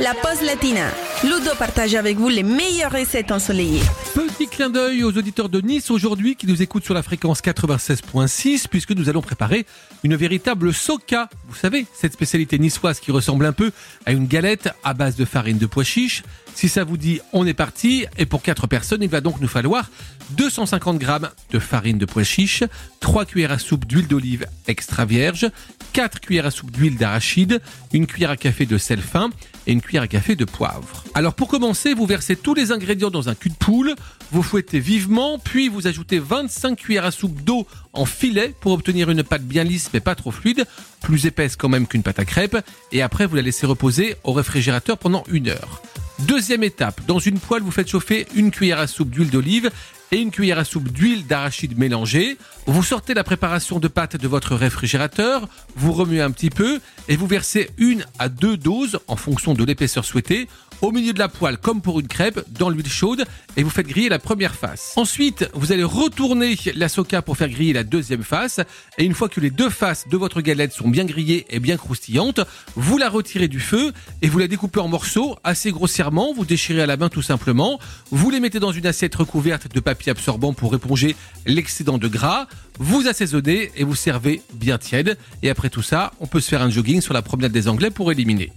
la pause latina. Ludo partage avec vous les meilleures recettes ensoleillées. Clin d'œil aux auditeurs de Nice aujourd'hui qui nous écoutent sur la fréquence 96.6 puisque nous allons préparer une véritable soca. Vous savez, cette spécialité niçoise qui ressemble un peu à une galette à base de farine de pois chiche. Si ça vous dit, on est parti. Et pour 4 personnes, il va donc nous falloir 250 grammes de farine de pois chiche, 3 cuillères à soupe d'huile d'olive extra vierge, 4 cuillères à soupe d'huile d'arachide, une cuillère à café de sel fin et une cuillère à café de poivre. Alors pour commencer, vous versez tous les ingrédients dans un cul de poule, vous fouettez vivement, puis vous ajoutez 25 cuillères à soupe d'eau en filet pour obtenir une pâte bien lisse mais pas trop fluide, plus épaisse quand même qu'une pâte à crêpes, et après vous la laissez reposer au réfrigérateur pendant une heure. Deuxième étape, dans une poêle, vous faites chauffer une cuillère à soupe d'huile d'olive et une cuillère à soupe d'huile d'arachide mélangée. Vous sortez la préparation de pâte de votre réfrigérateur, vous remuez un petit peu et vous versez une à deux doses en fonction de l'épaisseur souhaitée au milieu de la poêle comme pour une crêpe dans l'huile chaude et vous faites griller la première face. Ensuite, vous allez retourner la soca pour faire griller la deuxième face et une fois que les deux faces de votre galette sont bien grillées et bien croustillantes, vous la retirez du feu et vous la découpez en morceaux assez grossièrement, vous déchirez à la main tout simplement, vous les mettez dans une assiette recouverte de papier absorbant pour éponger l'excédent de gras, vous assaisonnez et vous servez bien tiède et après tout ça, on peut se faire un jogging sur la promenade des Anglais pour éliminer.